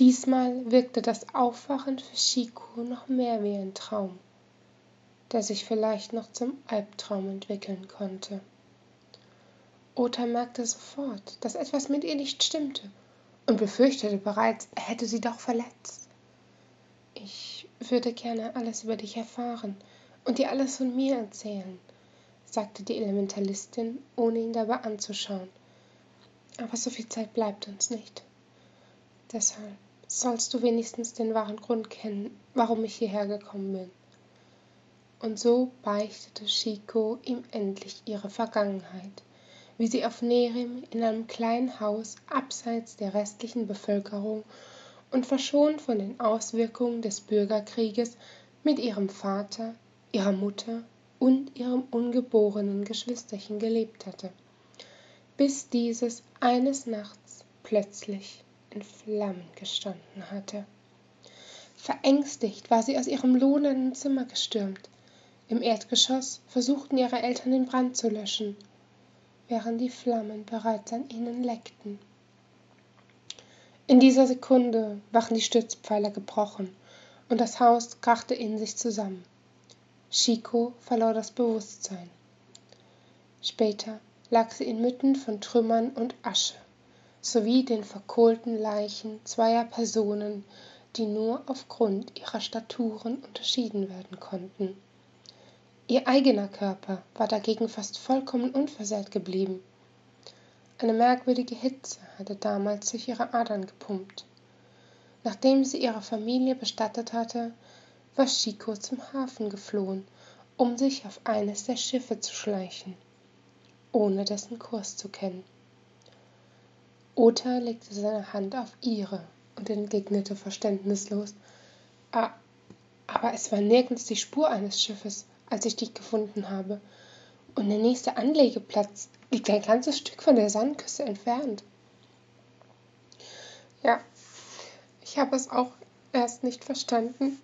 Diesmal wirkte das Aufwachen für Chico noch mehr wie ein Traum, der sich vielleicht noch zum Albtraum entwickeln konnte. Ota merkte sofort, dass etwas mit ihr nicht stimmte und befürchtete bereits, er hätte sie doch verletzt. Ich würde gerne alles über dich erfahren und dir alles von mir erzählen, sagte die Elementalistin, ohne ihn dabei anzuschauen. Aber so viel Zeit bleibt uns nicht. Deshalb sollst du wenigstens den wahren Grund kennen, warum ich hierher gekommen bin. Und so beichtete Chico ihm endlich ihre Vergangenheit wie sie auf Nerim in einem kleinen Haus abseits der restlichen Bevölkerung und verschont von den Auswirkungen des Bürgerkrieges mit ihrem Vater, ihrer Mutter und ihrem ungeborenen Geschwisterchen gelebt hatte, bis dieses eines Nachts plötzlich in Flammen gestanden hatte. Verängstigt war sie aus ihrem lodernden Zimmer gestürmt. Im Erdgeschoss versuchten ihre Eltern den Brand zu löschen, während die Flammen bereits an ihnen leckten. In dieser Sekunde waren die Stützpfeiler gebrochen und das Haus krachte in sich zusammen. Chico verlor das Bewusstsein. Später lag sie inmitten von Trümmern und Asche sowie den verkohlten Leichen zweier Personen, die nur aufgrund ihrer Staturen unterschieden werden konnten. Ihr eigener Körper war dagegen fast vollkommen unversehrt geblieben. Eine merkwürdige Hitze hatte damals durch ihre Adern gepumpt. Nachdem sie ihre Familie bestattet hatte, war Chico zum Hafen geflohen, um sich auf eines der Schiffe zu schleichen, ohne dessen Kurs zu kennen. Ota legte seine Hand auf ihre und entgegnete verständnislos. Ah, aber es war nirgends die Spur eines Schiffes als ich dich gefunden habe. Und der nächste Anlegeplatz liegt ein ganzes Stück von der Sandküste entfernt. Ja, ich habe es auch erst nicht verstanden,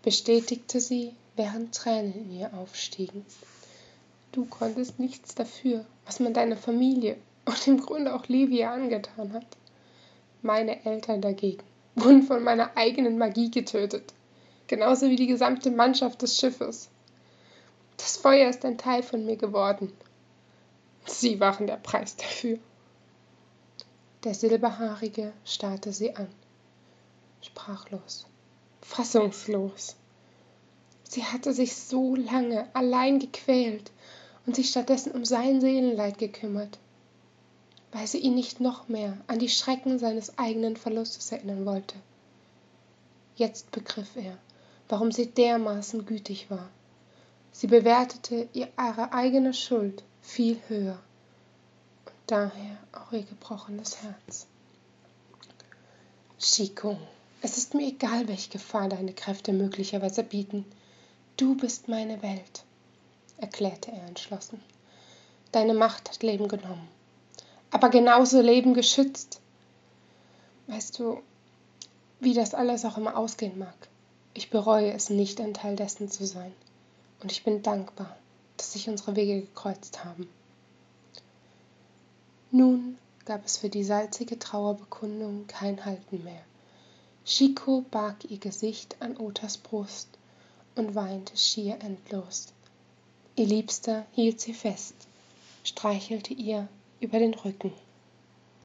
bestätigte sie, während Tränen in ihr aufstiegen. Du konntest nichts dafür, was man deiner Familie und im Grunde auch Livia angetan hat. Meine Eltern dagegen wurden von meiner eigenen Magie getötet, genauso wie die gesamte Mannschaft des Schiffes. Das Feuer ist ein Teil von mir geworden. Sie waren der Preis dafür. Der Silberhaarige starrte sie an, sprachlos, fassungslos. Sie hatte sich so lange allein gequält und sich stattdessen um sein Seelenleid gekümmert, weil sie ihn nicht noch mehr an die Schrecken seines eigenen Verlustes erinnern wollte. Jetzt begriff er, warum sie dermaßen gütig war Sie bewertete ihre eigene Schuld viel höher und daher auch ihr gebrochenes Herz. Chico, es ist mir egal, welche Gefahr deine Kräfte möglicherweise bieten. Du bist meine Welt, erklärte er entschlossen. Deine Macht hat Leben genommen, aber genauso Leben geschützt. Weißt du, wie das alles auch immer ausgehen mag, ich bereue es nicht, ein Teil dessen zu sein und ich bin dankbar, dass sich unsere Wege gekreuzt haben. Nun gab es für die salzige Trauerbekundung kein Halten mehr. Chico barg ihr Gesicht an Otas Brust und weinte schier endlos. Ihr Liebster hielt sie fest, streichelte ihr über den Rücken.